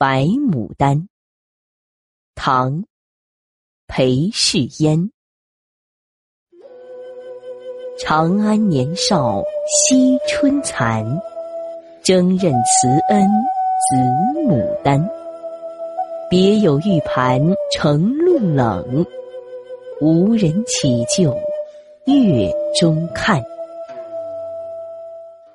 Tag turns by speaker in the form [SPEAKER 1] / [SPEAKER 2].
[SPEAKER 1] 《白牡丹》唐·裴氏烟。长安年少惜春残，争任慈恩紫牡丹。别有玉盘承露冷，无人起就月中看。